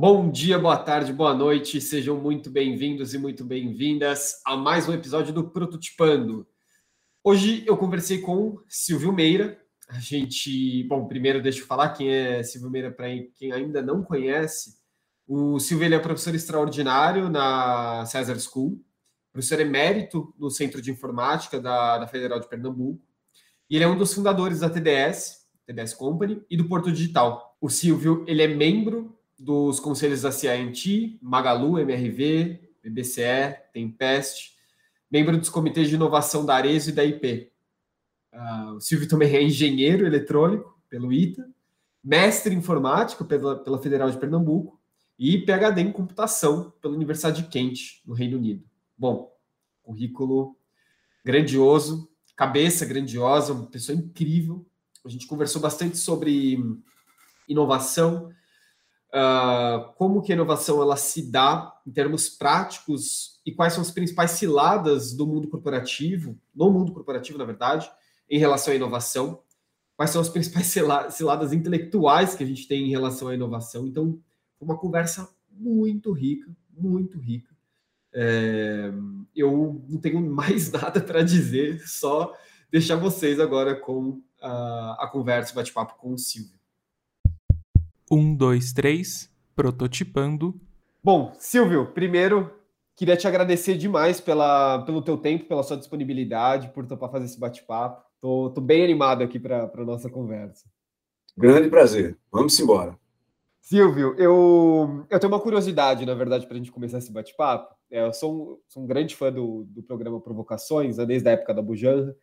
Bom dia, boa tarde, boa noite, sejam muito bem-vindos e muito bem-vindas a mais um episódio do Prototipando. Hoje eu conversei com Silvio Meira. A gente, bom, primeiro deixa eu falar quem é Silvio Meira para quem ainda não conhece. O Silvio ele é professor extraordinário na César School, professor emérito no Centro de Informática da, da Federal de Pernambuco, e ele é um dos fundadores da TDS, TDS Company, e do Porto Digital. O Silvio ele é membro dos conselhos da CINT, Magalu, MRV, BBCE, Tempest, membro dos comitês de inovação da Arezo e da IP. Uh, ah, o Silvio também é engenheiro eletrônico pelo ITA, mestre em informática pela, pela Federal de Pernambuco e PhD em computação pela Universidade de Kent, no Reino Unido. Bom, currículo grandioso, cabeça grandiosa, uma pessoa incrível. A gente conversou bastante sobre inovação, uh, como que a inovação ela se dá em termos práticos e quais são as principais ciladas do mundo corporativo, no mundo corporativo, na verdade, em relação à inovação, quais são as principais ciladas intelectuais que a gente tem em relação à inovação. Então, foi uma conversa muito rica, muito rica. É, eu não tenho mais nada para dizer, só deixar vocês agora com a, a conversa, o bate-papo com o Silvio. Um, dois, três, prototipando. Bom, Silvio, primeiro queria te agradecer demais pela, pelo teu tempo, pela sua disponibilidade, por topar fazer esse bate-papo. Tô, tô, bem animado aqui para a nossa conversa. Grande prazer. Vamos embora. Silvio, eu, eu tenho uma curiosidade, na verdade, para a gente começar esse bate-papo. É, eu sou um, sou um, grande fã do, do programa Provocações, né, desde a época da Bujanra.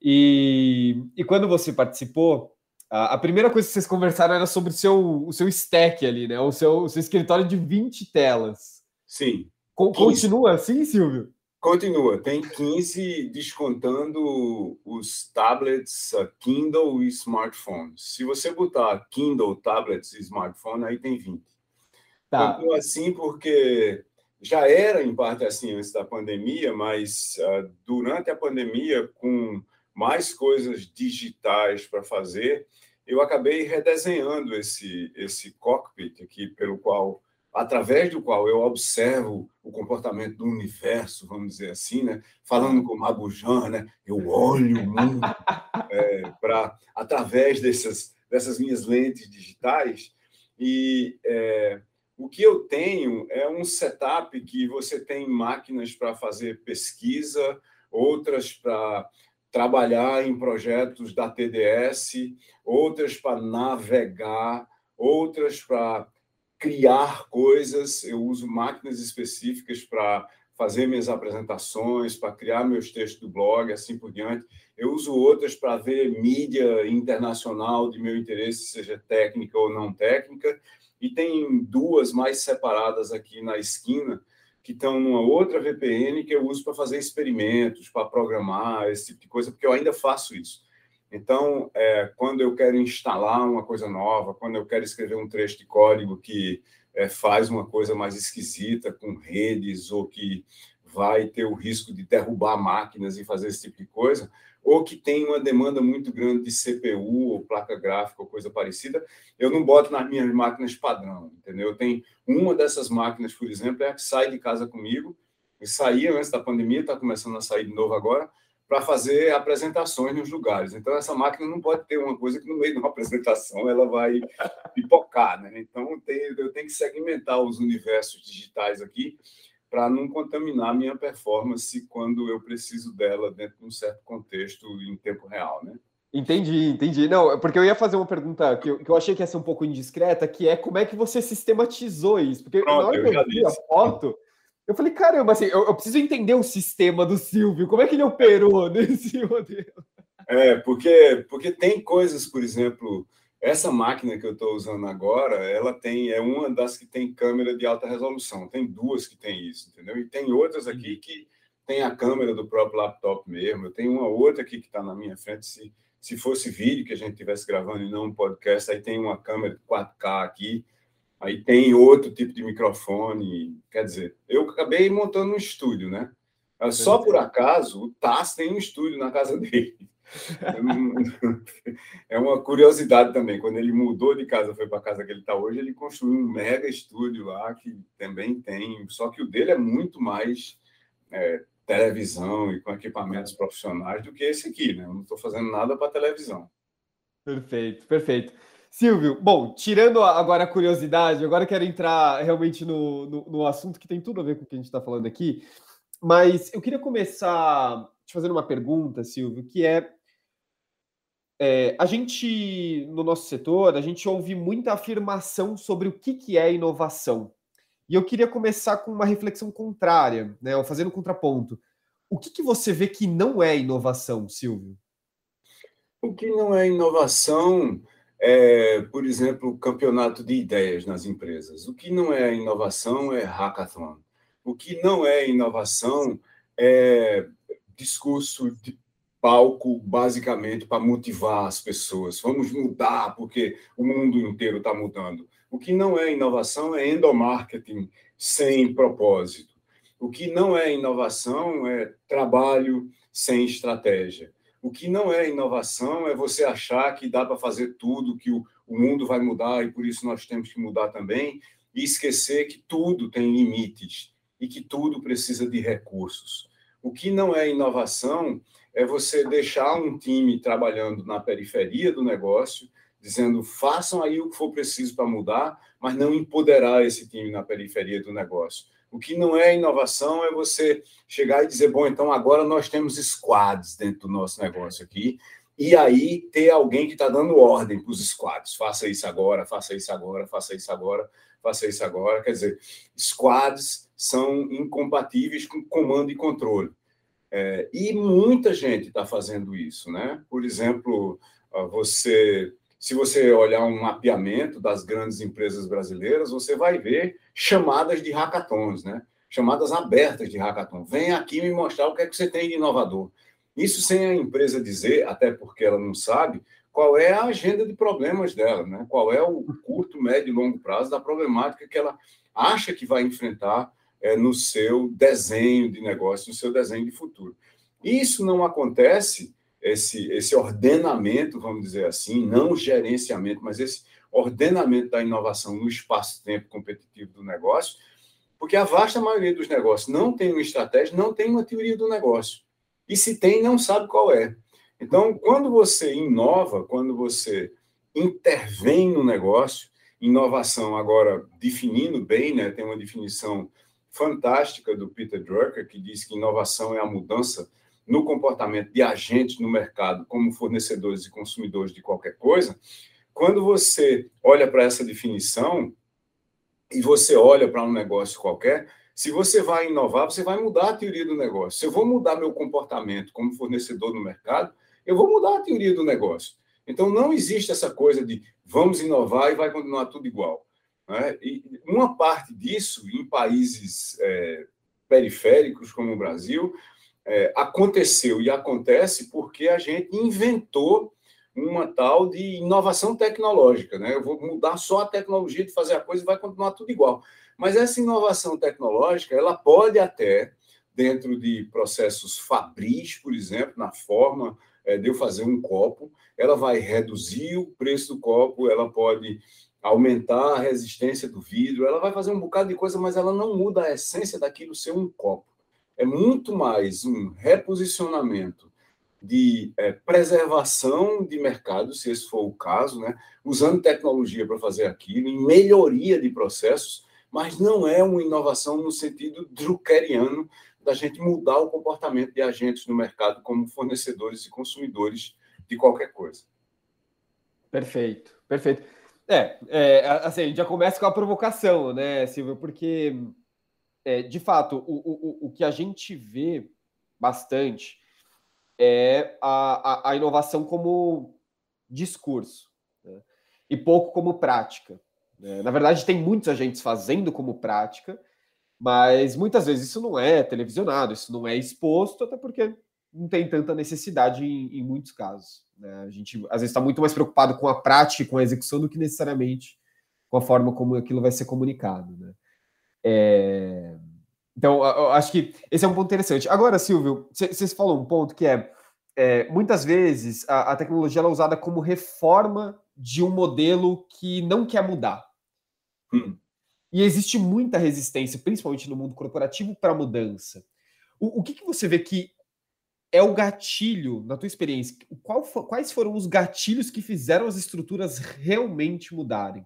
E, e quando você participou, a, primeira coisa que vocês conversaram era sobre o seu, o seu stack ali, né? O seu, o seu escritório de 20 telas. Sim. Co continua assim, Silvio? Continua. Tem 15 descontando os tablets, Kindle e smartphones. Se você botar Kindle, tablets e smartphone, aí tem 20. Tá. Continua assim porque já era em parte assim antes da pandemia, mas uh, durante a pandemia, com mais coisas digitais para fazer, eu acabei redesenhando esse, esse cockpit aqui, pelo qual, através do qual eu observo o comportamento do universo, vamos dizer assim, né? falando com Mabujan, né? eu olho o mundo é, para através dessas, dessas minhas lentes digitais e é, o que eu tenho é um setup que você tem máquinas para fazer pesquisa, outras para trabalhar em projetos da TDS, outras para navegar, outras para criar coisas. Eu uso máquinas específicas para fazer minhas apresentações, para criar meus textos do blog, assim por diante. Eu uso outras para ver mídia internacional de meu interesse, seja técnica ou não técnica. E tem duas mais separadas aqui na esquina, que estão numa outra VPN que eu uso para fazer experimentos, para programar, esse tipo de coisa, porque eu ainda faço isso. Então, é, quando eu quero instalar uma coisa nova, quando eu quero escrever um trecho de código que é, faz uma coisa mais esquisita com redes ou que vai ter o risco de derrubar máquinas e fazer esse tipo de coisa, ou que tem uma demanda muito grande de CPU ou placa gráfica ou coisa parecida, eu não boto nas minhas máquinas padrão, entendeu? Eu tenho uma dessas máquinas, por exemplo, é a que sai de casa comigo, e saía antes da pandemia, está começando a sair de novo agora, para fazer apresentações nos lugares. Então, essa máquina não pode ter uma coisa que no meio de uma apresentação ela vai pipocar, né? Então, eu tenho que segmentar os universos digitais aqui para não contaminar a minha performance quando eu preciso dela dentro de um certo contexto em tempo real, né? Entendi, entendi. Não, porque eu ia fazer uma pergunta que eu, que eu achei que ia ser um pouco indiscreta, que é como é que você sistematizou isso? Porque Pronto, na hora que eu, vi a foto, eu falei, caramba, assim, eu, eu, preciso entender o sistema do Silvio, como é que ele operou nesse modelo? É, porque, porque tem coisas, por exemplo, essa máquina que eu estou usando agora, ela tem é uma das que tem câmera de alta resolução. Tem duas que tem isso, entendeu? E tem outras aqui uhum. que tem a câmera do próprio laptop mesmo. Eu tenho uma outra aqui que está na minha frente. Se, se fosse vídeo que a gente estivesse gravando e não um podcast, aí tem uma câmera de 4K aqui. Aí tem outro tipo de microfone. Quer dizer, eu acabei montando um estúdio, né? Só por acaso, o Tass tem um estúdio na casa dele. É uma curiosidade também. Quando ele mudou de casa, foi para a casa que ele está hoje, ele construiu um mega estúdio lá que também tem. Só que o dele é muito mais é, televisão e com equipamentos profissionais do que esse aqui, né? Eu não estou fazendo nada para televisão. Perfeito, perfeito. Silvio, bom, tirando agora a curiosidade, agora quero entrar realmente no, no, no assunto que tem tudo a ver com o que a gente está falando aqui, mas eu queria começar te fazendo uma pergunta, Silvio, que é, é, a gente, no nosso setor, a gente ouve muita afirmação sobre o que, que é inovação. E eu queria começar com uma reflexão contrária, né, ou fazendo contraponto. O que, que você vê que não é inovação, Silvio? O que não é inovação é, por exemplo, o campeonato de ideias nas empresas. O que não é inovação é hackathon. O que não é inovação é discurso de palco, basicamente, para motivar as pessoas. Vamos mudar porque o mundo inteiro está mudando. O que não é inovação é endomarketing sem propósito. O que não é inovação é trabalho sem estratégia. O que não é inovação é você achar que dá para fazer tudo, que o, o mundo vai mudar e por isso nós temos que mudar também, e esquecer que tudo tem limites e que tudo precisa de recursos. O que não é inovação é você deixar um time trabalhando na periferia do negócio, dizendo façam aí o que for preciso para mudar, mas não empoderar esse time na periferia do negócio. O que não é inovação é você chegar e dizer, bom, então agora nós temos squads dentro do nosso negócio aqui, e aí ter alguém que está dando ordem para os squads. Faça isso agora, faça isso agora, faça isso agora, faça isso agora. Quer dizer, squads são incompatíveis com comando e controle. É, e muita gente está fazendo isso, né? Por exemplo, você se você olhar um mapeamento das grandes empresas brasileiras, você vai ver chamadas de hackathons, né? chamadas abertas de hackathon. Vem aqui me mostrar o que é que você tem de inovador. Isso sem a empresa dizer, até porque ela não sabe, qual é a agenda de problemas dela, né? qual é o curto, médio e longo prazo da problemática que ela acha que vai enfrentar é, no seu desenho de negócio, no seu desenho de futuro. Isso não acontece esse, esse ordenamento, vamos dizer assim, não gerenciamento, mas esse ordenamento da inovação no espaço-tempo competitivo do negócio, porque a vasta maioria dos negócios não tem uma estratégia, não tem uma teoria do negócio. E se tem, não sabe qual é. Então, quando você inova, quando você intervém no negócio, inovação agora definindo bem, né, tem uma definição fantástica do Peter Drucker, que diz que inovação é a mudança no comportamento de agentes no mercado, como fornecedores e consumidores de qualquer coisa, quando você olha para essa definição e você olha para um negócio qualquer, se você vai inovar, você vai mudar a teoria do negócio. Se eu vou mudar meu comportamento como fornecedor no mercado, eu vou mudar a teoria do negócio. Então, não existe essa coisa de vamos inovar e vai continuar tudo igual. Né? E uma parte disso, em países é, periféricos como o Brasil, é, aconteceu e acontece porque a gente inventou uma tal de inovação tecnológica. Né? Eu vou mudar só a tecnologia de fazer a coisa e vai continuar tudo igual. Mas essa inovação tecnológica, ela pode até, dentro de processos fabris, por exemplo, na forma é, de eu fazer um copo, ela vai reduzir o preço do copo, ela pode aumentar a resistência do vidro, ela vai fazer um bocado de coisa, mas ela não muda a essência daquilo ser um copo é muito mais um reposicionamento de é, preservação de mercado, se esse for o caso, né? usando tecnologia para fazer aquilo, em melhoria de processos, mas não é uma inovação no sentido druckeriano da gente mudar o comportamento de agentes no mercado como fornecedores e consumidores de qualquer coisa. Perfeito, perfeito. É, é assim, a gente já começa com a provocação, né, Silvio? Porque é, de fato, o, o, o que a gente vê bastante é a, a, a inovação como discurso né? e pouco como prática. Né? Na verdade, tem muitos agentes fazendo como prática, mas muitas vezes isso não é televisionado, isso não é exposto, até porque não tem tanta necessidade em, em muitos casos. Né? A gente às vezes está muito mais preocupado com a prática com a execução do que necessariamente com a forma como aquilo vai ser comunicado. Né? É... Então, acho que esse é um ponto interessante. Agora, Silvio, você falou um ponto que é é, muitas vezes a, a tecnologia é usada como reforma de um modelo que não quer mudar. Hum. E existe muita resistência, principalmente no mundo corporativo, para mudança. O, o que, que, você vê que é o gatilho, na tua experiência? Qual, quais foram os gatilhos que fizeram as estruturas realmente mudarem?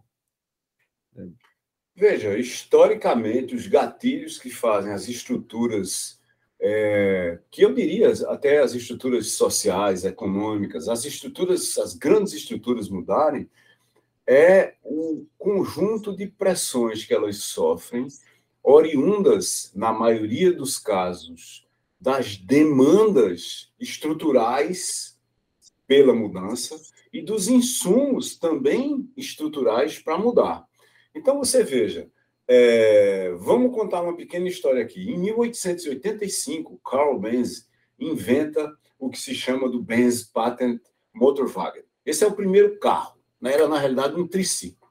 Veja, historicamente, os gatilhos que fazem as estruturas, é, que eu diria até as estruturas sociais, econômicas, as estruturas, as grandes estruturas mudarem, é um conjunto de pressões que elas sofrem, oriundas, na maioria dos casos, das demandas estruturais pela mudança e dos insumos também estruturais para mudar. Então, você veja, é, vamos contar uma pequena história aqui. Em 1885, Carl Benz inventa o que se chama do Benz Patent Motorwagen. Esse é o primeiro carro. Né? Era, na realidade, um triciclo.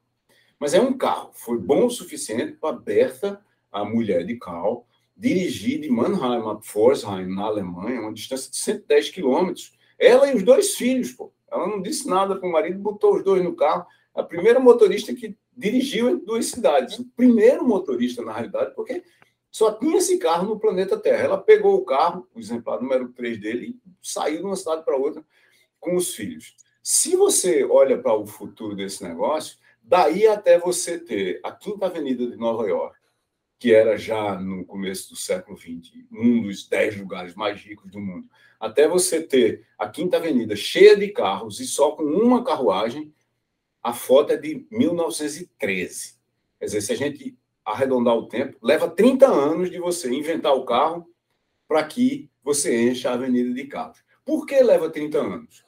Mas é um carro. Foi bom o suficiente para Bertha, a mulher de Karl, dirigir de Mannheim a Pforzheim, na Alemanha, uma distância de 110 quilômetros. Ela e os dois filhos, pô. Ela não disse nada para o marido, botou os dois no carro. A primeira motorista que dirigiu em duas cidades. O primeiro motorista, na realidade, porque só tinha esse carro no planeta Terra. Ela pegou o carro, o exemplar número 3 dele, e saiu de uma cidade para outra com os filhos. Se você olha para o futuro desse negócio, daí até você ter a Quinta Avenida de Nova York, que era já no começo do século XX, um dos dez lugares mais ricos do mundo, até você ter a Quinta Avenida cheia de carros e só com uma carruagem, a foto é de 1913. Quer dizer, se a gente arredondar o tempo, leva 30 anos de você inventar o carro para que você encha a avenida de carros. Por que leva 30 anos?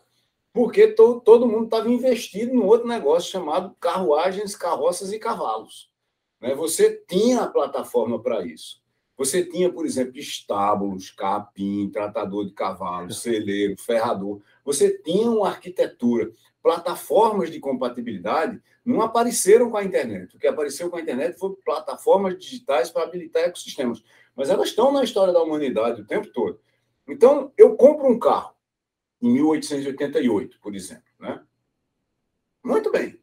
porque to, todo mundo estava investido no outro negócio chamado carruagens, carroças e cavalos. Né? Você tinha a plataforma para isso. Você tinha, por exemplo, estábulos, capim, tratador de cavalos, celeiro, ferrador. Você tinha uma arquitetura. Plataformas de compatibilidade não apareceram com a internet. O que apareceu com a internet foi plataformas digitais para habilitar ecossistemas. Mas elas estão na história da humanidade o tempo todo. Então, eu compro um carro em 1888, por exemplo. Né? Muito bem.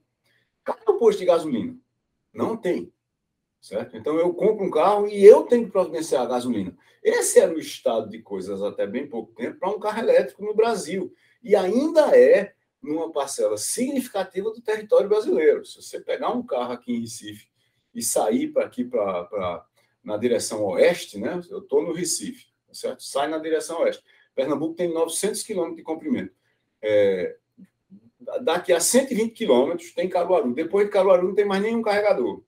Cadê o posto de gasolina? Não tem. Certo? Então eu compro um carro e eu tenho que providenciar a gasolina. Esse era o estado de coisas até bem pouco tempo para um carro elétrico no Brasil. E ainda é numa parcela significativa do território brasileiro. Se você pegar um carro aqui em Recife e sair para aqui para na direção oeste, né? Eu estou no Recife, certo? Sai na direção oeste. Pernambuco tem 900 quilômetros de comprimento. É, daqui a 120 quilômetros tem Caruaru. Depois de Caruaru não tem mais nenhum carregador.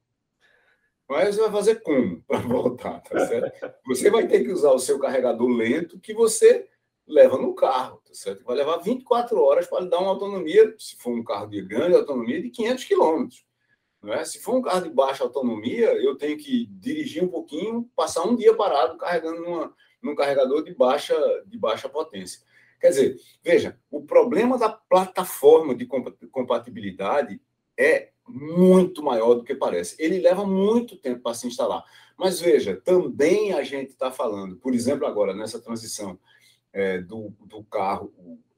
Mas você vai fazer como para voltar? Tá certo? Você vai ter que usar o seu carregador lento que você leva no carro, tá certo? Vai levar 24 horas para lhe dar uma autonomia, se for um carro de grande autonomia, de 500 quilômetros. É? Se for um carro de baixa autonomia, eu tenho que dirigir um pouquinho, passar um dia parado carregando numa, num carregador de baixa, de baixa potência. Quer dizer, veja, o problema da plataforma de compatibilidade é muito maior do que parece. Ele leva muito tempo para se instalar. Mas veja, também a gente está falando, por exemplo, agora nessa transição é, do, do carro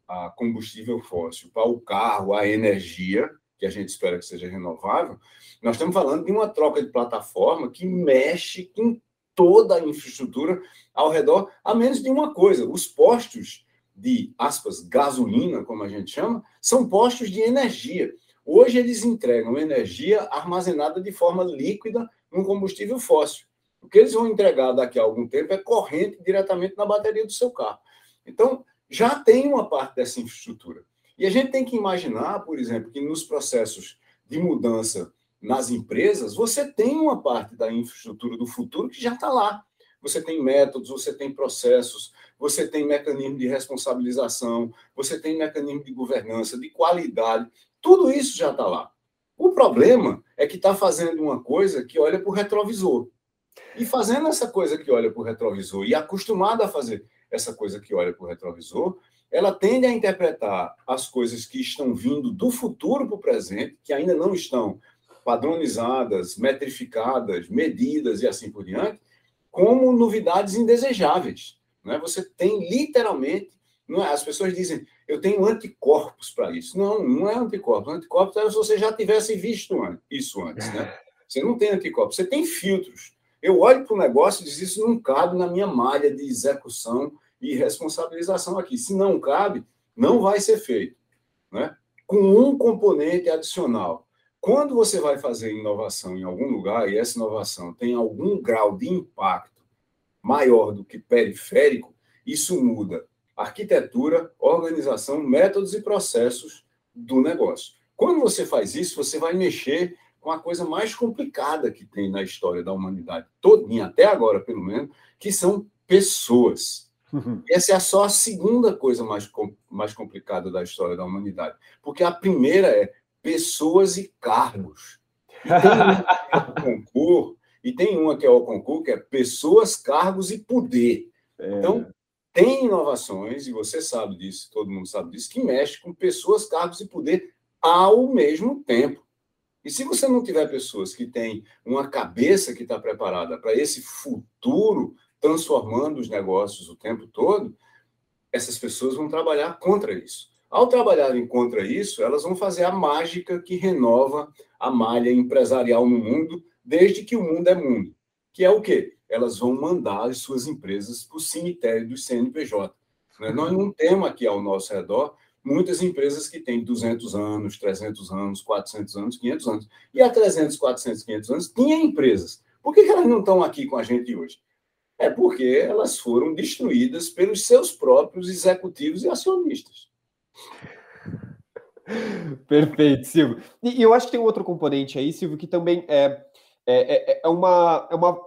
a combustível fóssil para o carro a energia, que a gente espera que seja renovável, nós estamos falando de uma troca de plataforma que mexe com toda a infraestrutura ao redor, a menos de uma coisa: os postos de, aspas, gasolina, como a gente chama, são postos de energia. Hoje eles entregam energia armazenada de forma líquida num combustível fóssil. O que eles vão entregar daqui a algum tempo é corrente diretamente na bateria do seu carro. Então, já tem uma parte dessa infraestrutura. E a gente tem que imaginar, por exemplo, que nos processos de mudança nas empresas, você tem uma parte da infraestrutura do futuro que já está lá. Você tem métodos, você tem processos, você tem mecanismo de responsabilização, você tem mecanismo de governança, de qualidade. Tudo isso já está lá. O problema é que está fazendo uma coisa que olha para o retrovisor. E fazendo essa coisa que olha para o retrovisor e acostumada a fazer essa coisa que olha para o retrovisor, ela tende a interpretar as coisas que estão vindo do futuro para o presente, que ainda não estão padronizadas, metrificadas, medidas e assim por diante, como novidades indesejáveis. Né? Você tem literalmente Não é, as pessoas dizem, eu tenho anticorpos para isso. Não, não é anticorpos. Anticorpos é se você já tivesse visto isso antes, né? Você não tem anticorpos, você tem filtros. Eu olho para o negócio e diz, isso não cabe na minha malha de execução e responsabilização aqui. Se não cabe, não vai ser feito. Né? Com um componente adicional. Quando você vai fazer inovação em algum lugar e essa inovação tem algum grau de impacto maior do que periférico, isso muda arquitetura, organização, métodos e processos do negócio. Quando você faz isso, você vai mexer com a coisa mais complicada que tem na história da humanidade, todinha, até agora, pelo menos, que são pessoas. Uhum. Essa é só a segunda coisa mais, mais complicada da história da humanidade. Porque a primeira é pessoas e cargos. E tem uma que é o concurso, e tem uma que é o concurso, que é pessoas, cargos e poder. É. Então, tem inovações, e você sabe disso, todo mundo sabe disso, que mexe com pessoas, cargos e poder ao mesmo tempo. E se você não tiver pessoas que têm uma cabeça que está preparada para esse futuro, transformando os negócios o tempo todo, essas pessoas vão trabalhar contra isso. Ao trabalharem contra isso, elas vão fazer a mágica que renova a malha empresarial no mundo, desde que o mundo é mundo. Que é o quê? Elas vão mandar as suas empresas para o cemitério do CNPJ. Né? Nós não temos aqui ao nosso redor muitas empresas que têm 200 anos, 300 anos, 400 anos, 500 anos. E há 300, 400, 500 anos tinha empresas. Por que elas não estão aqui com a gente hoje? É porque elas foram destruídas pelos seus próprios executivos e acionistas. Perfeito, Silvio. E, eu acho que tem um outro componente aí, Silvio, que também é, é, é, é uma, é uma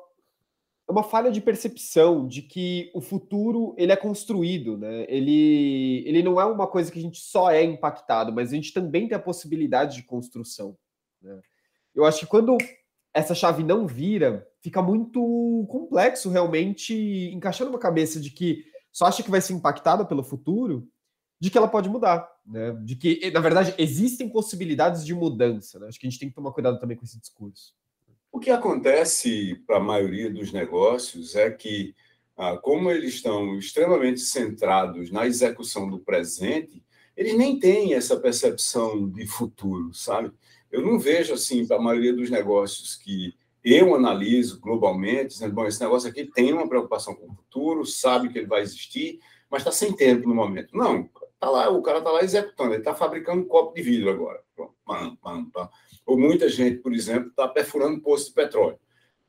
é uma falha de percepção de que o futuro ele é construído, né? Ele, ele não é uma coisa que a gente só é impactado, mas a gente também tem a possibilidade de construção. Né? Eu acho que quando essa chave não vira, fica muito complexo realmente encaixar numa cabeça de que só acha que vai ser impactada pelo futuro, de que ela pode mudar, né? De que, na verdade, existem possibilidades de mudança. Né? Acho que a gente tem que tomar cuidado também com esse discurso. O que acontece para a maioria dos negócios é que, ah, como eles estão extremamente centrados na execução do presente, eles nem têm essa percepção de futuro, sabe? Eu não vejo assim para a maioria dos negócios que eu analiso globalmente, dizendo, bom, esse negócio aqui tem uma preocupação com o futuro, sabe que ele vai existir, mas está sem tempo no momento. Não, tá lá, o cara está lá executando, ele está fabricando um copo de vidro agora. Pam, pam, pam ou muita gente, por exemplo, está perfurando poço de petróleo.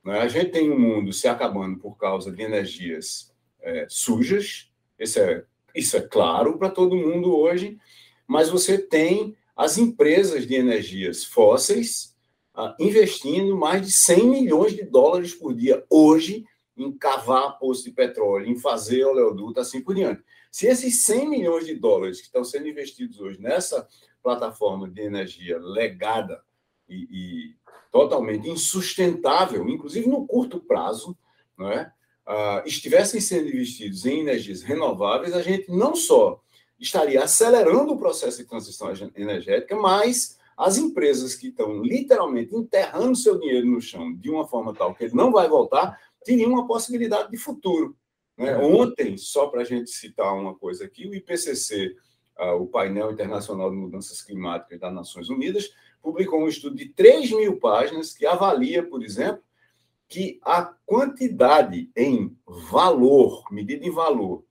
Né? A gente tem um mundo se acabando por causa de energias é, sujas, isso é, isso é claro para todo mundo hoje, mas você tem as empresas de energias fósseis ah, investindo mais de 100 milhões de dólares por dia hoje em cavar poço de petróleo, em fazer oleoduto, assim por diante. Se esses 100 milhões de dólares que estão sendo investidos hoje nessa plataforma de energia legada e, e totalmente insustentável, inclusive no curto prazo, não é? Uh, estivessem sendo investidos em energias renováveis, a gente não só estaria acelerando o processo de transição energética, mas as empresas que estão literalmente enterrando seu dinheiro no chão de uma forma tal que ele não vai voltar, teriam uma possibilidade de futuro. Né? Ontem, só para a gente citar uma coisa aqui, o IPCC, uh, ah, o Painel Internacional de Mudanças Climáticas das Nações Unidas, publicou um estudo de 3 mil páginas que avalia, por exemplo, que a quantidade em valor, medida em valor,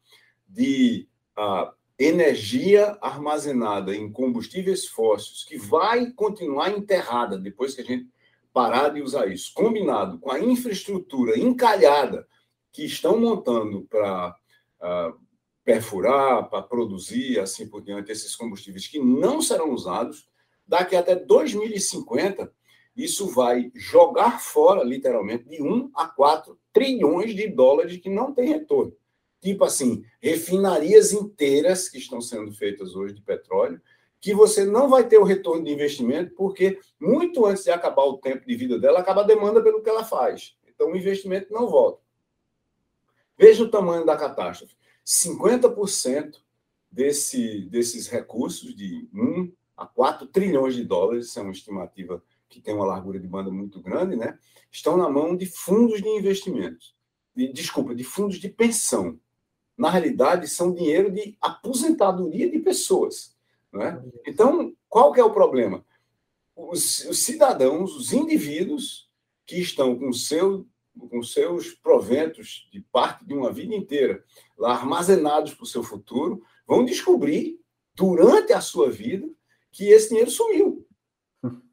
de uh, energia armazenada em combustíveis fósseis, que vai continuar enterrada depois que a gente parar de usar isso, combinado com a infraestrutura encalhada que estão montando para ah, perfurar, para produzir, assim por diante, esses combustíveis que não serão usados, daqui até 2050, isso vai jogar fora, literalmente, de 1 a 4 trilhões de dólares que não tem retorno. Tipo assim, refinarias inteiras que estão sendo feitas hoje de petróleo, que você não vai ter o retorno de investimento, porque muito antes de acabar o tempo de vida dela, acaba a demanda pelo que ela faz. Então, o investimento não volta. Veja o tamanho da catástrofe. 50% desse, desses recursos, de 1 a 4 trilhões de dólares, isso é uma estimativa que tem uma largura de banda muito grande, né? estão na mão de fundos de investimentos, de, desculpa, de fundos de pensão. na realidade, são dinheiro de aposentadoria de pessoas. Né? Então, qual que é o problema? Os, os cidadãos, os indivíduos que estão com, seu, com seus proventos de parte de uma vida inteira lá armazenados para o seu futuro, vão descobrir, durante a sua vida, que esse dinheiro sumiu.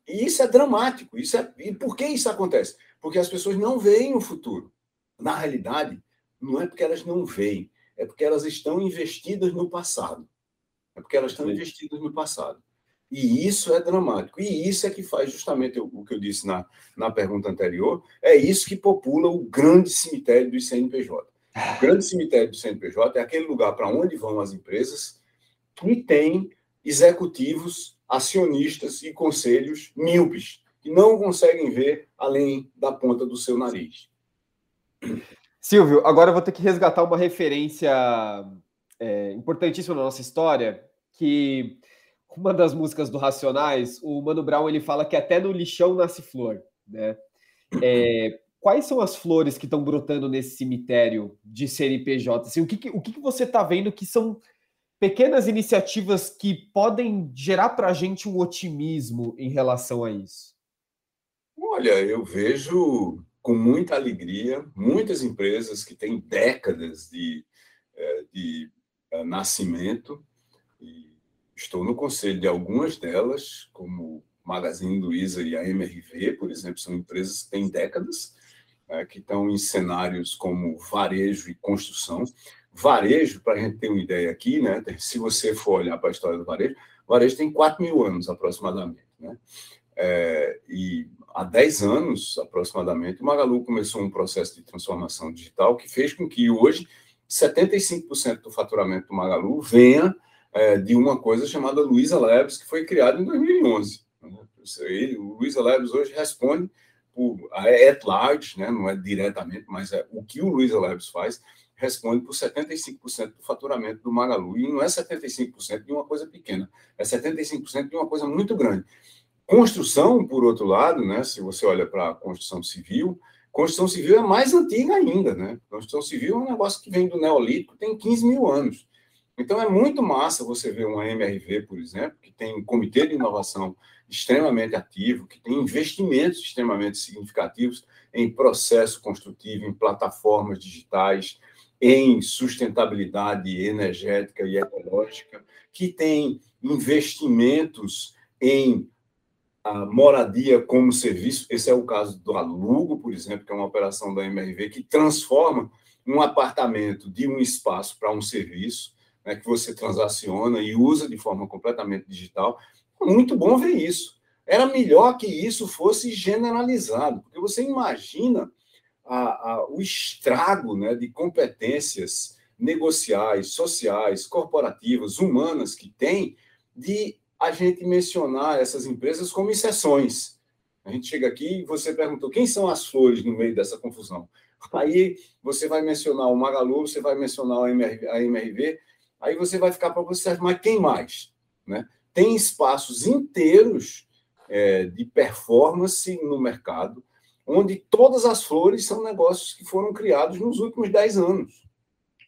E isso é dramático. Isso é... E por que isso acontece? Porque as pessoas não veem o futuro. Na realidade, não é porque elas não veem, é porque elas estão investidas no passado. É porque elas estão investidas no passado. E isso é dramático. E isso é que faz justamente o que eu disse na, na pergunta anterior, é isso que popula o grande cemitério do CNPJ. O grande cemitério do CNPJ é aquele lugar para onde vão as empresas que tem executivos, acionistas e conselhos míopes, que não conseguem ver além da ponta do seu nariz. Silvio, agora eu vou ter que resgatar uma referência é, importantíssima na nossa história, que uma das músicas do Racionais, o Mano Brown ele fala que até no lixão nasce flor, né? É, quais são as flores que estão brotando nesse cemitério de CNPJ? Assim, o que, o que você está vendo que são pequenas iniciativas que podem gerar para a gente um otimismo em relação a isso? Olha, eu vejo com muita alegria, muitas empresas que têm décadas de, é, de é, nascimento, e estou no conselho de algumas delas, como Magazine Luiza e a MRV, por exemplo, são empresas que têm décadas, né, que estão em cenários como varejo e construção. Varejo, para a gente ter uma ideia aqui, né, se você for olhar para a história do varejo, o varejo tem 4 mil anos aproximadamente. Né? É, e há 10 anos, aproximadamente, o Magalu começou um processo de transformação digital que fez com que hoje 75% do faturamento do Magalu venha é, de uma coisa chamada Luiza Labs, que foi criada em 2011. Ele, o Luiza Labs hoje responde por é at large, né, não é diretamente, mas é o que o Luiza Labs faz, responde por 75% do faturamento do Magalu. E não é 75% de uma coisa pequena, é 75% de uma coisa muito grande. Construção, por outro lado, né, se você olha para a construção civil, construção civil é mais antiga ainda. Né? Construção civil é um negócio que vem do Neolítico, tem 15 mil anos. Então é muito massa você ver uma MRV, por exemplo, que tem um comitê de inovação extremamente ativo, que tem investimentos extremamente significativos em processo construtivo, em plataformas digitais, em sustentabilidade energética e ecológica, que tem investimentos em a moradia como serviço. Esse é o caso do alugo, por exemplo, que é uma operação da MRV que transforma um apartamento de um espaço para um serviço, né, que você transaciona e usa de forma completamente digital. Muito bom ver isso. Era melhor que isso fosse generalizado, porque você imagina a, a, o estrago né, de competências negociais, sociais, corporativas, humanas que tem de a gente mencionar essas empresas como exceções. A gente chega aqui e você perguntou quem são as flores no meio dessa confusão. Aí você vai mencionar o Magalu, você vai mencionar a MRV, aí você vai ficar para você, mas quem mais? Né? Tem espaços inteiros é, de performance no mercado, onde todas as flores são negócios que foram criados nos últimos 10 anos.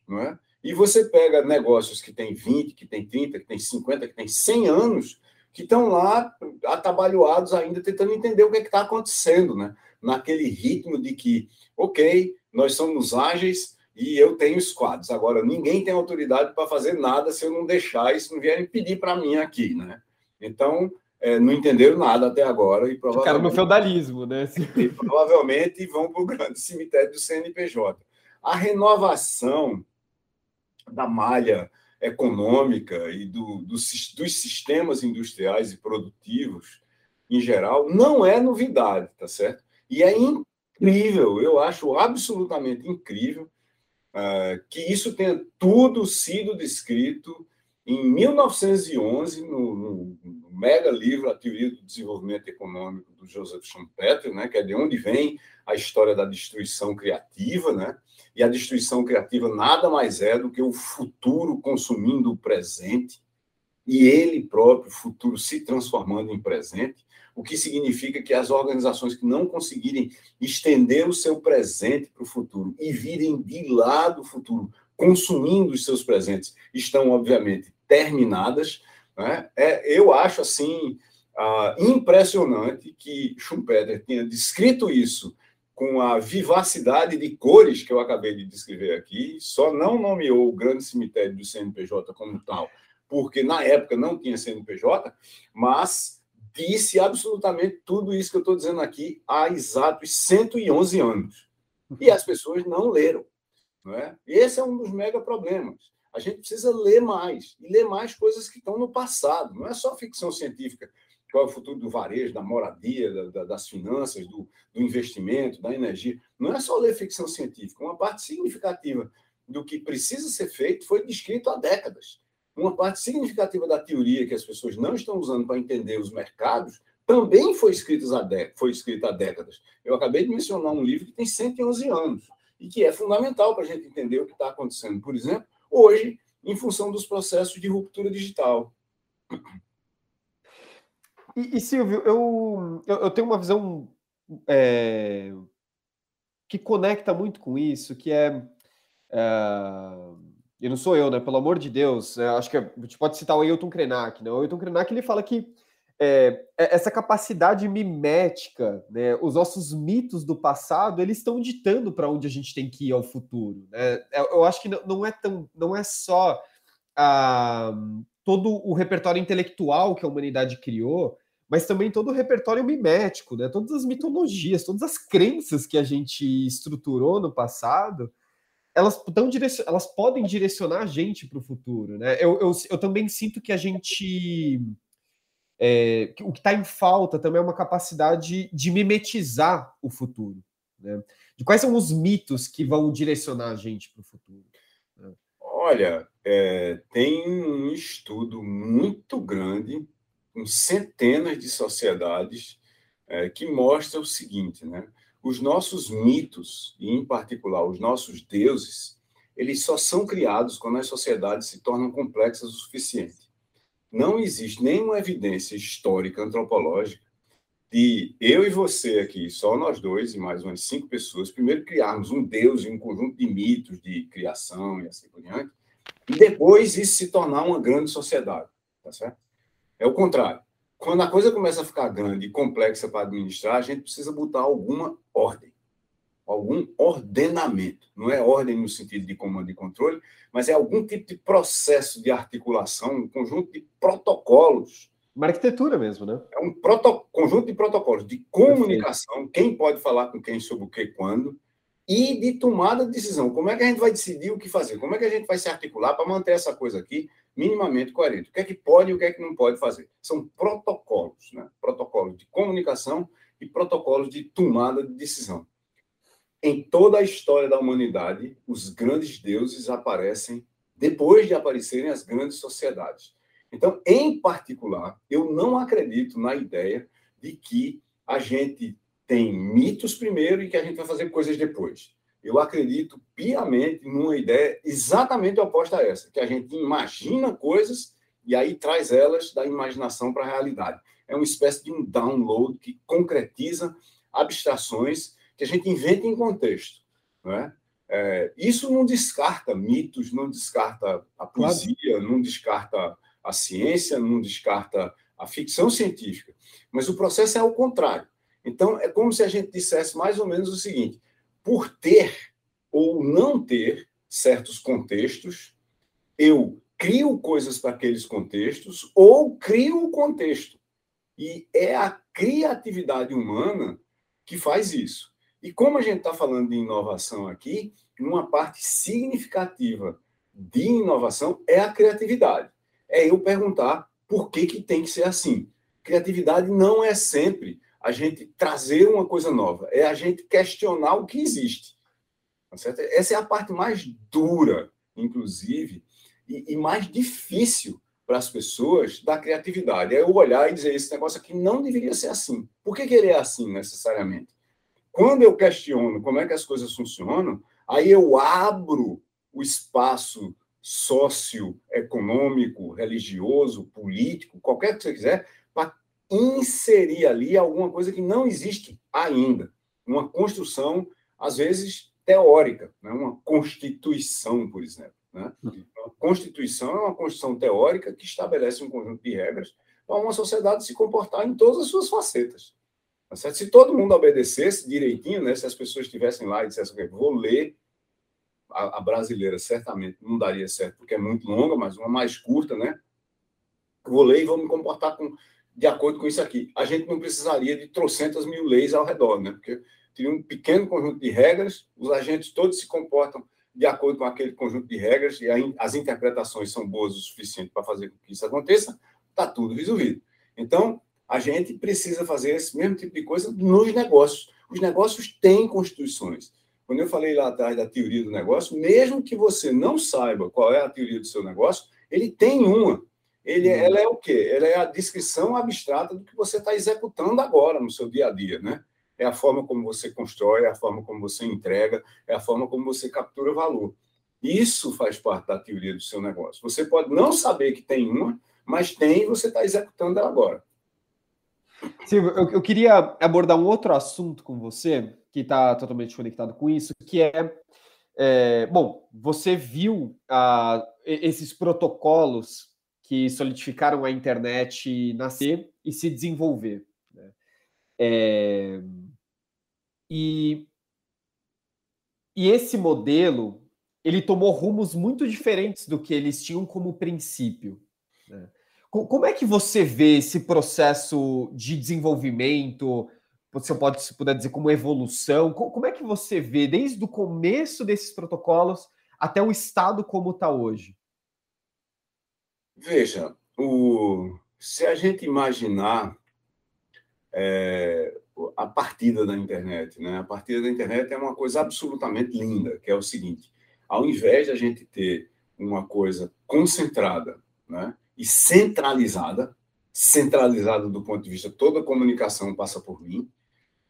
Não é? E você pega negócios que têm 20, que têm 30, que têm 50, que têm 100 anos, que estão lá atabalhoados ainda, tentando entender o que é está acontecendo, né? naquele ritmo de que, ok, nós somos ágeis e eu tenho squads. Agora, ninguém tem autoridade para fazer nada se eu não deixar isso não vierem pedir para mim aqui. Né? Então, é, não entenderam nada até agora. E provavelmente, Ficaram no feudalismo, né? E provavelmente vão para o grande cemitério do CNPJ. A renovação da malha econômica e do, do, dos sistemas industriais e produtivos em geral não é novidade, tá certo? E é incrível, eu acho absolutamente incrível uh, que isso tenha tudo sido descrito em 1911 no, no, no, mega livro A Teoria do Desenvolvimento Econômico do Joseph Schumpeter, né, que é de onde vem a história da destruição criativa, né? E a destruição criativa nada mais é do que o futuro consumindo o presente e ele próprio, o futuro, se transformando em presente, o que significa que as organizações que não conseguirem estender o seu presente para o futuro e virem de lá do futuro consumindo os seus presentes estão, obviamente, terminadas. Né? É, eu acho assim ah, impressionante que Schumpeter tenha descrito isso com a vivacidade de cores que eu acabei de descrever aqui, só não nomeou o grande cemitério do CNPJ como tal, porque na época não tinha CNPJ, mas disse absolutamente tudo isso que eu estou dizendo aqui há exatos 111 anos. E as pessoas não leram. Não é? Esse é um dos mega problemas. A gente precisa ler mais, e ler mais coisas que estão no passado. Não é só ficção científica qual é o futuro do varejo, da moradia, da, das finanças, do, do, investimento, da energia. Não é só ler ficção científica. Uma parte significativa do que precisa ser feito foi descrito há décadas. Uma parte significativa da teoria que as pessoas não estão usando para entender os mercados também foi escrita há, há décadas. Eu acabei de mencionar um livro que tem 111 anos e que é fundamental para a gente entender o que está acontecendo, por exemplo, hoje, em função dos processos de ruptura digital. E, e Silvio, eu, eu, tenho uma visão é, que conecta muito com isso, que é, é. e não sou eu, né? Pelo amor de Deus, é, acho que a gente pode citar o Ailton Krenak, né? O Ailton Krenak ele fala que é, é, essa capacidade mimética, né, os nossos mitos do passado, eles estão ditando para onde a gente tem que ir ao futuro. Né? Eu acho que não é tão, não é só ah, todo o repertório intelectual que a humanidade criou mas também todo o repertório mimético, né? Todas as mitologias, todas as crenças que a gente estruturou no passado, elas, tão direcion... elas podem direcionar a gente para o futuro, né? Eu, eu, eu, também sinto que a gente. É, o que está em falta também é uma capacidade de mimetizar o futuro. Né? De quais são os mitos que vão direcionar a gente para o futuro? Né? Olha, é, tem um estudo muito grande com centenas de sociedades é, que mostra o seguinte, né? Os nossos mitos, e em particular os nossos deuses, eles só são criados quando as sociedades se tornam complexas o suficiente. Não existe nenhuma evidência histórica, antropológica, de eu e você aqui, só nós dois e mais umas cinco pessoas, primeiro criarmos um deus e um conjunto de mitos de criação e assim por diante, e depois isso se tornar uma grande sociedade, tá certo? É o contrário. Quando a coisa começa a ficar grande e complexa para administrar, a gente precisa botar alguma ordem, algum ordenamento. Não é ordem no sentido de comando e controle, mas é algum tipo de processo de articulação, um conjunto de protocolos. Uma arquitetura mesmo, né? É um conjunto de protocolos de comunicação, quem pode falar com quem sobre o que quando, e de tomada de decisão. Como é que a gente vai decidir o que fazer? Como é que a gente vai se articular para manter essa coisa aqui minimamente coerente. O que é que pode e o que é que não pode fazer? São protocolos, né? protocolos de comunicação e protocolos de tomada de decisão. Em toda a história da humanidade, os grandes deuses aparecem depois de aparecerem as grandes sociedades. Então, em particular, eu não acredito na ideia de que a gente tem mitos primeiro e que a gente vai fazer coisas depois eu acredito piamente numa ideia exatamente oposta a essa, que a gente imagina coisas e aí traz elas da imaginação para a realidade. É uma espécie de um download que concretiza abstrações que a gente inventa em contexto. Não é? Isso não descarta mitos, não descarta a poesia, não descarta a ciência, não descarta a ficção científica. Mas o processo é o contrário. Então, é como se a gente dissesse mais ou menos o seguinte: por ter ou não ter certos contextos, eu crio coisas para aqueles contextos ou crio o contexto. E é a criatividade humana que faz isso. E como a gente está falando de inovação aqui, uma parte significativa de inovação é a criatividade. É eu perguntar por que, que tem que ser assim. Criatividade não é sempre a gente trazer uma coisa nova, é a gente questionar o que existe. Tá certo? Essa é a parte mais dura, inclusive, e, e mais difícil para as pessoas da criatividade. É eu olhar e dizer: esse negócio aqui não deveria ser assim. Por que, que ele é assim, necessariamente? Quando eu questiono como é que as coisas funcionam, aí eu abro o espaço socioeconômico, religioso, político, qualquer que você quiser, inserir ali alguma coisa que não existe ainda. Uma construção, às vezes, teórica, né? uma constituição, por exemplo. Né? A Constituição é uma Constituição teórica que estabelece um conjunto de regras para uma sociedade se comportar em todas as suas facetas. Tá se todo mundo obedecesse direitinho, né? se as pessoas estivessem lá e dissessem, vou ler a, a, brasileira, certamente não daria certo, porque é muito longa, mas uma mais curta, né? Vou ler e vou me comportar com, de acordo com isso aqui. A gente não precisaria de trocentas mil leis ao redor, né? Porque teria um pequeno conjunto de regras, os agentes todos se comportam de acordo com aquele conjunto de regras, e aí as interpretações são boas o suficiente para fazer com que isso aconteça, está tudo resolvido. Então, a gente precisa fazer esse mesmo tipo de coisa nos negócios. Os negócios têm constituições. Quando eu falei lá atrás da teoria do negócio, mesmo que você não saiba qual é a teoria do seu negócio, ele tem uma. Ele, uhum. ela é o quê? Ela é a descrição abstrata do que você está executando agora no seu dia a dia, né? é a forma como você constrói, é a forma como você entrega, é a forma como você captura valor. Isso faz parte da teoria do seu negócio. Você pode não saber que tem uma, mas tem e você está executando ela agora. Silvio, eu, eu, queria abordar um outro assunto com você, que está totalmente conectado com isso, que é, é bom, você viu ah, esses protocolos que solidificaram a internet nascer e se desenvolver. Né? É, e, e esse modelo ele tomou rumos muito diferentes do que eles tinham como princípio. Né? Como é que você vê esse processo de desenvolvimento? Você pode, se puder dizer, como evolução? Como é que você vê desde o começo desses protocolos até o estado como está hoje? Veja, o... se a gente imaginar é, a partida da internet. Né? A partida da internet é uma coisa absolutamente linda, que é o seguinte: ao invés de a gente ter uma coisa concentrada né, e centralizada, centralizada do ponto de vista toda a comunicação passa por mim,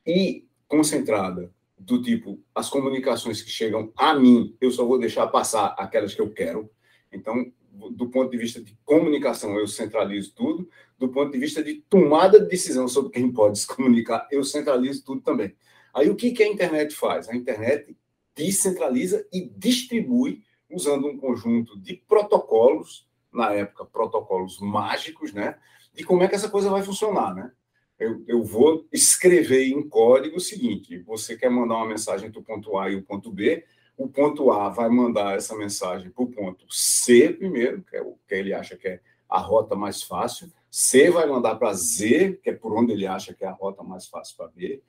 e concentrada do tipo as comunicações que chegam a mim, eu só vou deixar passar aquelas que eu quero. Então, do ponto de vista de comunicação, eu centralizo tudo. Do ponto de vista de tomada de decisão sobre quem pode se comunicar, eu centralizo tudo também. Aí o que, que a internet faz? A internet descentraliza e distribui usando um conjunto de protocolos, na época, protocolos mágicos, né? De como é que essa coisa vai funcionar, né? Eu, eu vou escrever em código o seguinte: você quer mandar uma mensagem do ponto A e o ponto B, o ponto A vai mandar essa mensagem para o ponto C primeiro, que é o que ele acha que é a rota mais fácil. C vai mandar para Z, que é por onde ele acha que é a rota mais fácil para B.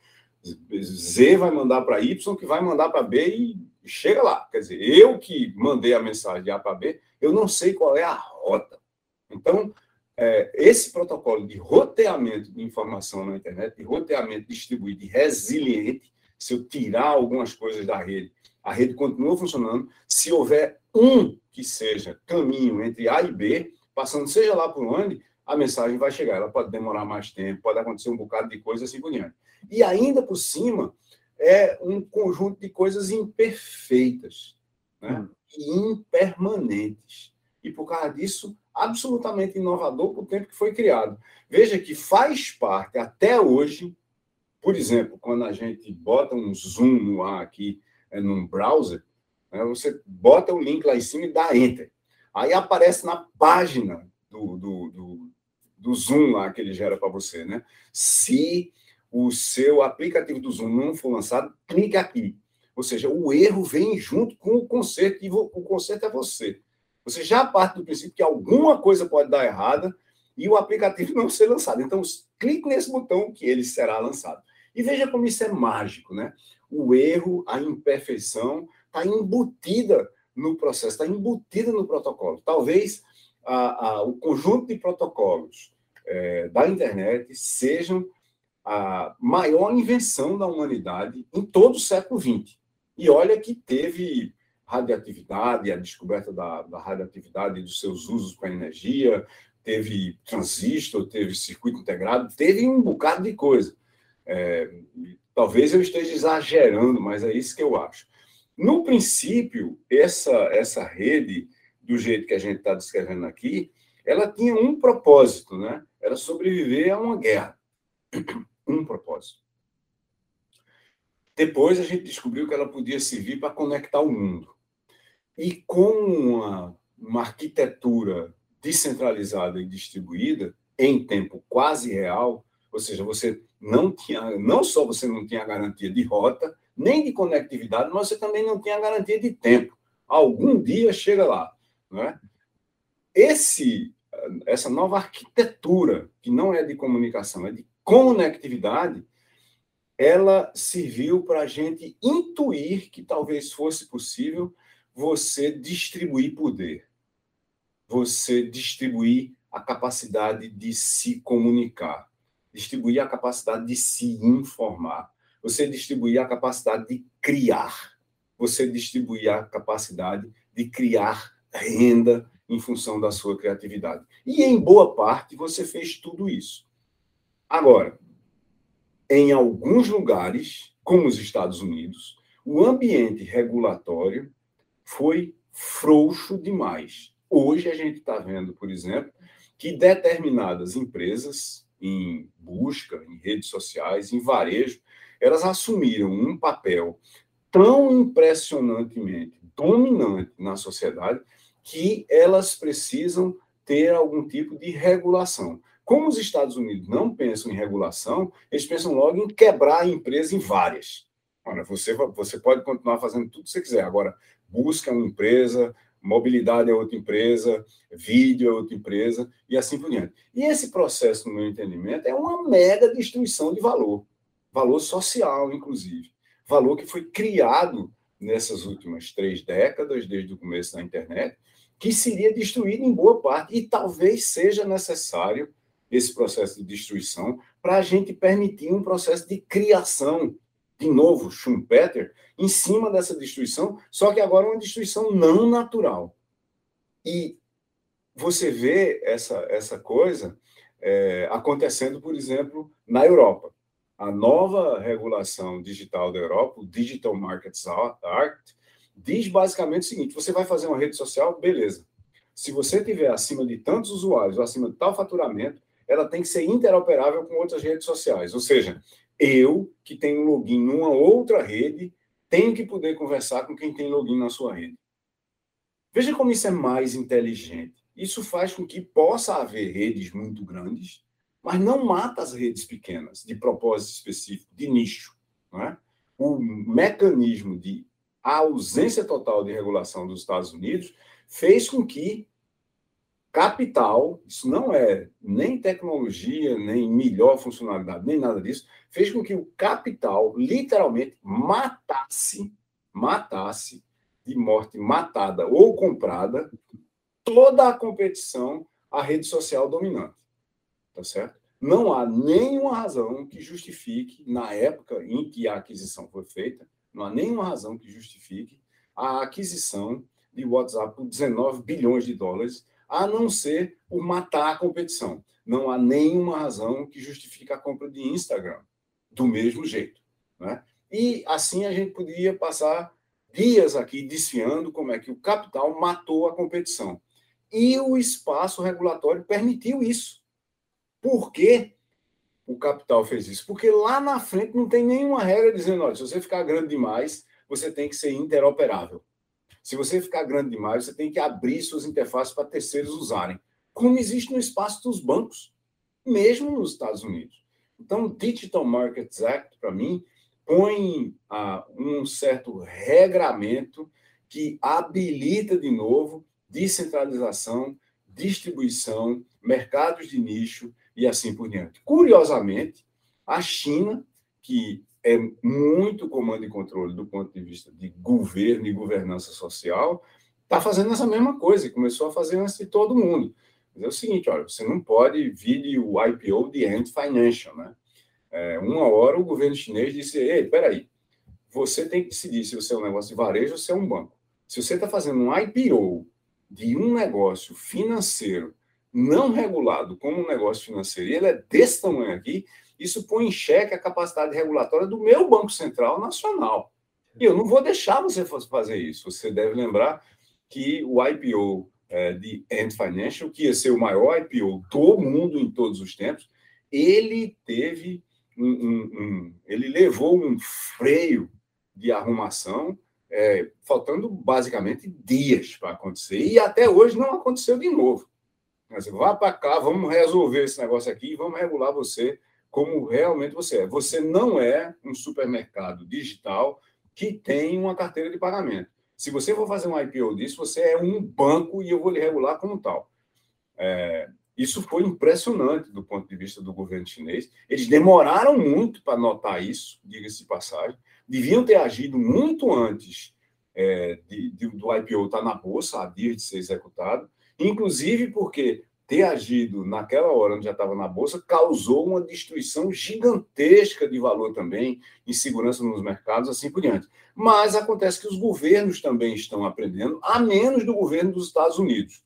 Z vai mandar para Y, que vai mandar para B e chega lá. Quer dizer, eu que mandei a mensagem de A para B, eu não sei qual é a rota. Então, é, esse protocolo de roteamento de informação na internet, de roteamento distribuído e resiliente, se eu tirar algumas coisas da rede a rede continua funcionando. Se houver um que seja caminho entre A e B, passando seja lá por onde, a mensagem vai chegar. Ela pode demorar mais tempo, pode acontecer um bocado de coisa assim por diante. E ainda por cima, é um conjunto de coisas imperfeitas né? Hum. E impermanentes. E por causa disso, absolutamente inovador para o tempo que foi criado. Veja que faz parte até hoje, por exemplo, quando a gente bota um zoom no ar aqui é, num browser, né, você bota o link lá em cima e dá enter. Aí aparece na página do, do, do, do Zoom lá que ele gera para você, né? Se o seu aplicativo do Zoom não for lançado, clique aqui. Ou seja, o erro vem junto com o conserto, e o conserto é você. Você já parte do princípio que alguma coisa pode dar errada e o aplicativo não ser lançado. Então, clique nesse botão que ele será lançado. E veja como isso é mágico, né? o erro, a imperfeição está embutida no processo, está embutida no protocolo. Talvez a, a, o conjunto de protocolos é, da internet sejam a maior invenção da humanidade em todo o século XX. E olha que teve radioatividade, a descoberta da, da radioatividade e dos seus usos para energia, teve transistor, teve circuito integrado, teve um bocado de coisa. É, Talvez eu esteja exagerando, mas é isso que eu acho. No princípio, essa, essa rede, do jeito que a gente está descrevendo aqui, ela tinha um propósito, né? Era sobreviver a uma guerra. Um propósito. Depois a gente descobriu que ela podia servir para conectar o mundo. E com uma, uma arquitetura descentralizada e distribuída, em tempo quase real, ou seja, você não tinha, não só você não tinha garantia de rota, nem de conectividade, mas você também não tinha garantia de tempo. Algum dia chega lá, não é? Esse essa nova arquitetura, que não é de comunicação, é de conectividade, ela serviu para a gente intuir que talvez fosse possível você distribuir poder, você distribuir a capacidade de se comunicar, distribuir a capacidade de se informar, você distribuir a capacidade de criar, você distribuir a capacidade de criar renda em função da sua criatividade. E em boa parte você fez tudo isso. Agora, em alguns lugares, como os Estados Unidos, o ambiente regulatório foi frouxo demais. Hoje a gente está vendo, por exemplo, que determinadas empresas em busca, em redes sociais, em varejo, elas assumiram um papel tão impressionantemente dominante na sociedade que elas precisam ter algum tipo de regulação. Como os Estados Unidos não pensam em regulação, eles pensam logo em quebrar a empresa em várias. Olha, você, você pode continuar fazendo tudo que você quiser. Agora, busca uma empresa, mobilidade é outra empresa, vídeo é outra empresa, e assim por diante. E esse processo, no meu entendimento, é uma mega destruição de valor. Valor social, inclusive. Valor que foi criado nessas últimas três décadas, desde o começo da internet, que seria destruído em boa parte, e talvez seja necessário esse processo de destruição para a gente permitir um processo de criação, de novo, Schumpeter, em cima dessa destruição, só que agora uma destruição não natural. E você vê essa, essa coisa é, acontecendo, por exemplo, na Europa. A nova regulação digital da Europa, o Digital Markets Act, diz basicamente o seguinte: você vai fazer uma rede social, beleza. Se você tiver acima de tantos usuários, acima de tal faturamento, ela tem que ser interoperável com outras redes sociais. Ou seja, eu, que tenho login numa outra rede, tenho que poder conversar com quem tem login na sua rede. Veja como isso é mais inteligente. Isso faz com que possa haver redes muito grandes, mas não mata as redes pequenas, de propósito específico, de nicho. É? O mecanismo de ausência total de regulação dos Estados Unidos fez com que capital, isso não é nem tecnologia, nem melhor funcionalidade, nem nada disso, fez com que o capital literalmente matasse, matasse de morte matada ou comprada toda a competição à rede social dominante. Tá certo? Não há nenhuma razão que justifique, na época em que a aquisição foi feita, não há nenhuma razão que justifique a aquisição de WhatsApp por 19 bilhões de dólares, a não ser por matar a competição. Não há nenhuma razão que justifique a compra de Instagram do mesmo jeito. Né? E assim a gente podia passar dias aqui desfiando como é que o capital matou a competição. E o espaço regulatório permitiu isso. Por quê? o capital fez isso? Porque lá na frente não tem nenhuma regra dizendo, olha, se você ficar grande demais, você tem que ser interoperável. Se você ficar grande demais, você tem que abrir suas interfaces para terceiros usarem, como existe no espaço dos bancos, mesmo nos Estados Unidos. Então, o Digital Markets Act, para mim, põe ah, um certo regramento que habilita de novo descentralização, distribuição, mercados de nicho, e assim por diante. Curiosamente, a China, que é muito comando e controle do ponto de vista de governo e governança social, está fazendo essa mesma coisa e começou a fazer antes de todo mundo. Mas é o seguinte, olha, você não pode vir o IPO de Ant Financial, né? É, uma hora o governo chinês disse, ei, peraí, você tem que decidir se você é um negócio de varejo ou se é um banco. Se você está fazendo um IPO de um negócio financeiro não regulado como um negócio financeiro, e ele é desse tamanho aqui, isso põe em xeque a capacidade regulatória do meu Banco Central Nacional. E eu não vou deixar você fazer isso. Você deve lembrar que o IPO é, de Ant Financial, que ia ser o maior IPO do mundo em todos os tempos, ele teve um, um, um, ele levou um freio de arrumação, é, faltando basicamente dias para acontecer, e até hoje não aconteceu de novo. Mas vá para cá, vamos resolver esse negócio aqui, vamos regular você como realmente você é. Você não é um supermercado digital que tem uma carteira de pagamento. Se você for fazer um IPO disso, você é um banco e eu vou lhe regular como tal. É, isso foi impressionante do ponto de vista do governo chinês. Eles demoraram muito para notar isso, diga-se de passagem. Deviam ter agido muito antes é, de, de, do IPO estar na bolsa, a dia de ser executado, inclusive porque ter agido naquela hora onde já estava na bolsa causou uma destruição gigantesca de valor também, insegurança nos mercados, assim por diante. Mas acontece que os governos também estão aprendendo, a menos do governo dos Estados Unidos,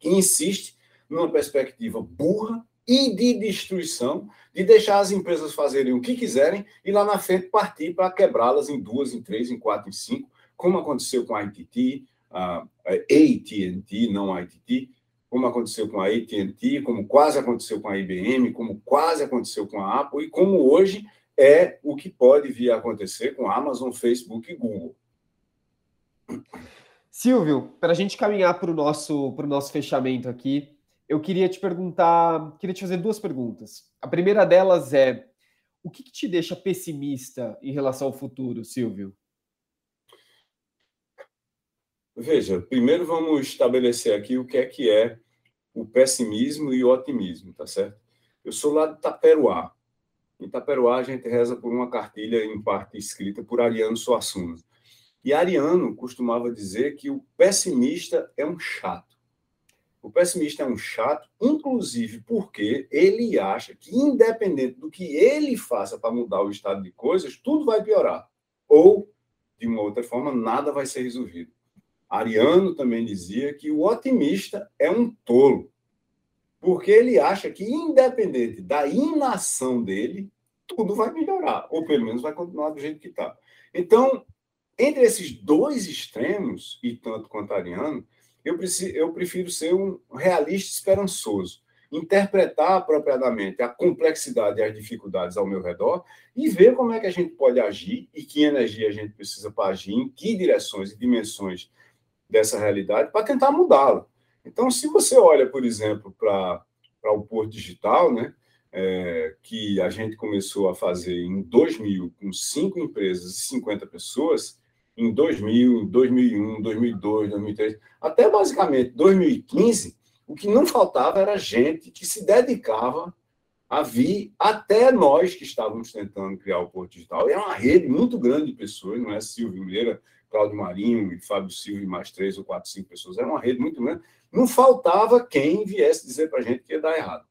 que insiste numa perspectiva burra e de destruição, de deixar as empresas fazerem o que quiserem e lá na frente partir para quebrá-las em duas, em três, em quatro, em cinco, como aconteceu com a ITT, a AT&T, não a ITT, como aconteceu com a AT&T, como quase aconteceu com a IBM, como quase aconteceu com a Apple e como hoje é o que pode vir a acontecer com a Amazon, Facebook e Google. Silvio, para a gente caminhar para o nosso, nosso fechamento aqui, eu queria te perguntar, queria te fazer duas perguntas. A primeira delas é: o que, que te deixa pessimista em relação ao futuro, Silvio? Veja, primeiro vamos estabelecer aqui o que é que é o pessimismo e o otimismo, tá certo? Eu sou lá de Taperuá. Em Taperuá, a gente reza por uma cartilha, em parte escrita por Ariano Suassuna. E Ariano costumava dizer que o pessimista é um chato. O pessimista é um chato, inclusive porque ele acha que, independente do que ele faça para mudar o estado de coisas, tudo vai piorar. Ou, de uma outra forma, nada vai ser resolvido. Ariano também dizia que o otimista é um tolo, porque ele acha que, independente da inação dele, tudo vai melhorar, ou pelo menos vai continuar do jeito que está. Então, entre esses dois extremos, e tanto quanto Ariano, eu, preciso, eu prefiro ser um realista esperançoso, interpretar apropriadamente a complexidade e as dificuldades ao meu redor e ver como é que a gente pode agir e que energia a gente precisa para agir, em que direções e dimensões dessa realidade, para tentar mudá-la. Então, se você olha, por exemplo, para o Porto Digital, né, é, que a gente começou a fazer em 2000 com cinco empresas e 50 pessoas, em 2000, 2001, 2002, 2003, até basicamente 2015, o que não faltava era gente que se dedicava a vir até nós que estávamos tentando criar o Porto Digital. É uma rede muito grande de pessoas, não é Silvio Meira, Cláudio Marinho e Fábio Silva e mais três ou quatro, cinco pessoas. Era uma rede muito grande. Não faltava quem viesse dizer para a gente que ia dar errado.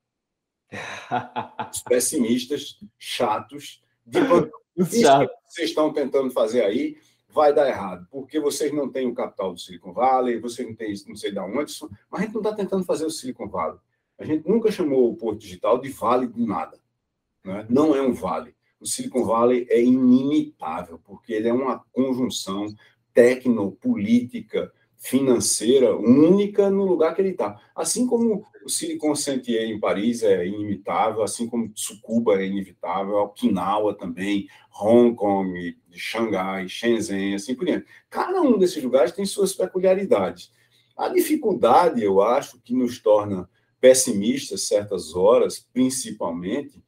Os pessimistas, chatos, de isso que vocês estão tentando fazer aí vai dar errado, porque vocês não têm o capital do Silicon Valley, vocês não têm não sei de onde, mas a gente não está tentando fazer o Silicon Valley. A gente nunca chamou o Porto Digital de vale de nada. Né? Não é um vale. O Silicon Valley é inimitável, porque ele é uma conjunção tecnopolítica, financeira única no lugar que ele está. Assim como o Silicon Sentier em Paris é inimitável, assim como Tsukuba é inevitável, Okinawa também, Hong Kong, Xangai, Shenzhen, assim por diante. Cada um desses lugares tem suas peculiaridades. A dificuldade, eu acho, que nos torna pessimistas certas horas, principalmente,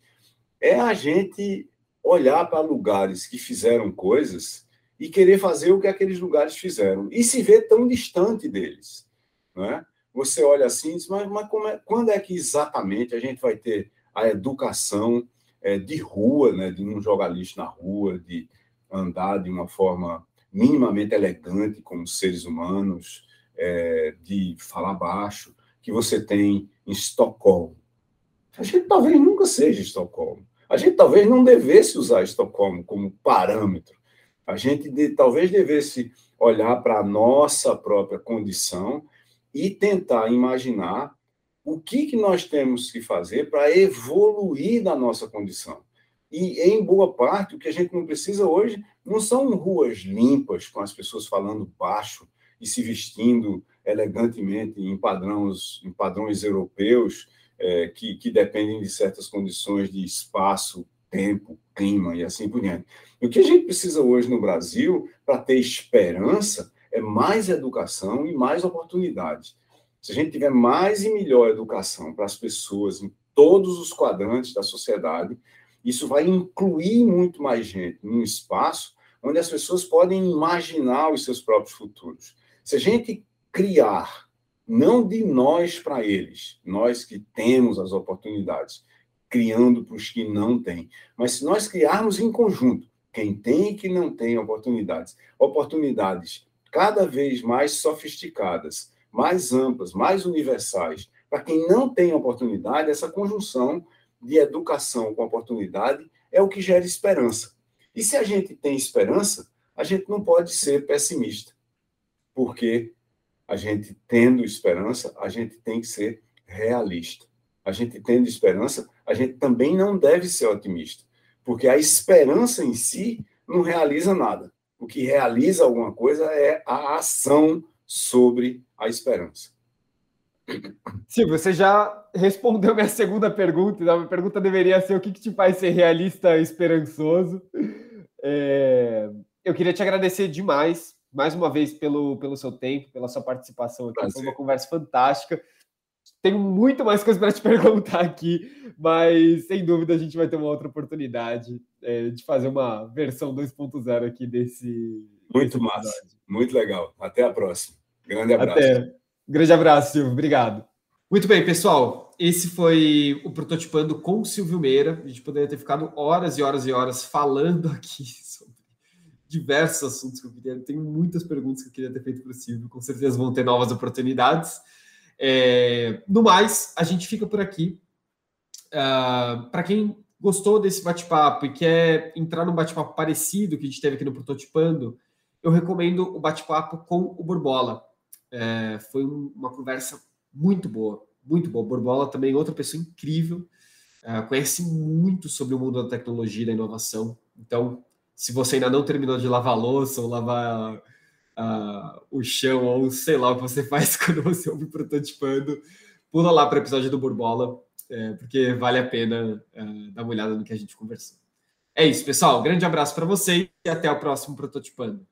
é a gente olhar para lugares que fizeram coisas e querer fazer o que aqueles lugares fizeram e se ver tão distante deles, não é? Você olha assim, diz, mas, mas é, quando é que exatamente a gente vai ter a educação é, de rua, né, de não jogar lixo na rua, de andar de uma forma minimamente elegante como seres humanos, é, de falar baixo, que você tem em Estocolmo. A gente talvez nunca seja Estocolmo. A gente talvez não devesse usar Estocolmo como parâmetro a gente de, talvez devesse olhar para a nossa própria condição e tentar imaginar o que, que nós temos que fazer para evoluir da nossa condição. E, em boa parte, o que a gente não precisa hoje não são ruas limpas, com as pessoas falando baixo e se vestindo elegantemente em padrões, em padrões europeus, é, que, que dependem de certas condições de espaço tempo, clima e assim por diante. E o que a gente precisa hoje no Brasil para ter esperança é mais educação e mais oportunidades. Se a gente tiver mais e melhor educação para as pessoas em todos os quadrantes da sociedade, isso vai incluir muito mais gente num espaço onde as pessoas podem imaginar os seus próprios futuros. Se a gente criar, não de nós para eles, nós que temos as oportunidades, criando para os que não têm, mas se nós criarmos em conjunto, quem tem e quem não tem oportunidades, oportunidades cada vez mais sofisticadas, mais amplas, mais universais, para quem não tem oportunidade, essa conjunção de educação com oportunidade é o que gera esperança. E se a gente tem esperança, a gente não pode ser pessimista, porque a gente tendo esperança, a gente tem que ser realista. A gente tendo esperança, a gente também não deve ser otimista, porque a esperança em si não realiza nada. O que realiza alguma coisa é a ação sobre a esperança. Sim, você já respondeu minha segunda pergunta. A minha pergunta deveria ser o que, que te faz ser realista esperançoso. É... Eu queria te agradecer demais, mais uma vez, pelo, pelo seu tempo, pela sua participação aqui. Prazer. Foi uma conversa fantástica. Tenho muito mais coisas para te perguntar aqui, mas sem dúvida a gente vai ter uma outra oportunidade é, de fazer uma versão 2.0 aqui desse. Muito desse massa, muito legal. Até a próxima. Grande abraço. Até. Grande abraço, Silvio. Obrigado. Muito bem, pessoal. Esse foi o Prototipando com o Silvio Meira. A gente poderia ter ficado horas e horas e horas falando aqui sobre diversos assuntos que eu queria. Tenho muitas perguntas que eu queria ter feito para o Silvio. Com certeza vão ter novas oportunidades. É, no mais, a gente fica por aqui. Uh, ah, para quem gostou desse bate-papo e quer entrar num bate-papo parecido que a gente teve aqui no Prototipando, eu recomendo o bate-papo com o Borbola. É, foi um, uma conversa muito boa, muito boa. Borbola também outra pessoa incrível, é, conhece muito sobre o mundo da tecnologia e da inovação. Então, se você ainda não terminou de lavar louça ou lavar uh, o chão ou sei lá o que você faz quando você ouve prototipando, pula lá para o episódio do Borbola, é, porque vale a pena uh, dar uma olhada no que a gente conversou. É isso, pessoal. Grande abraço para vocês e até o próximo Prototipando.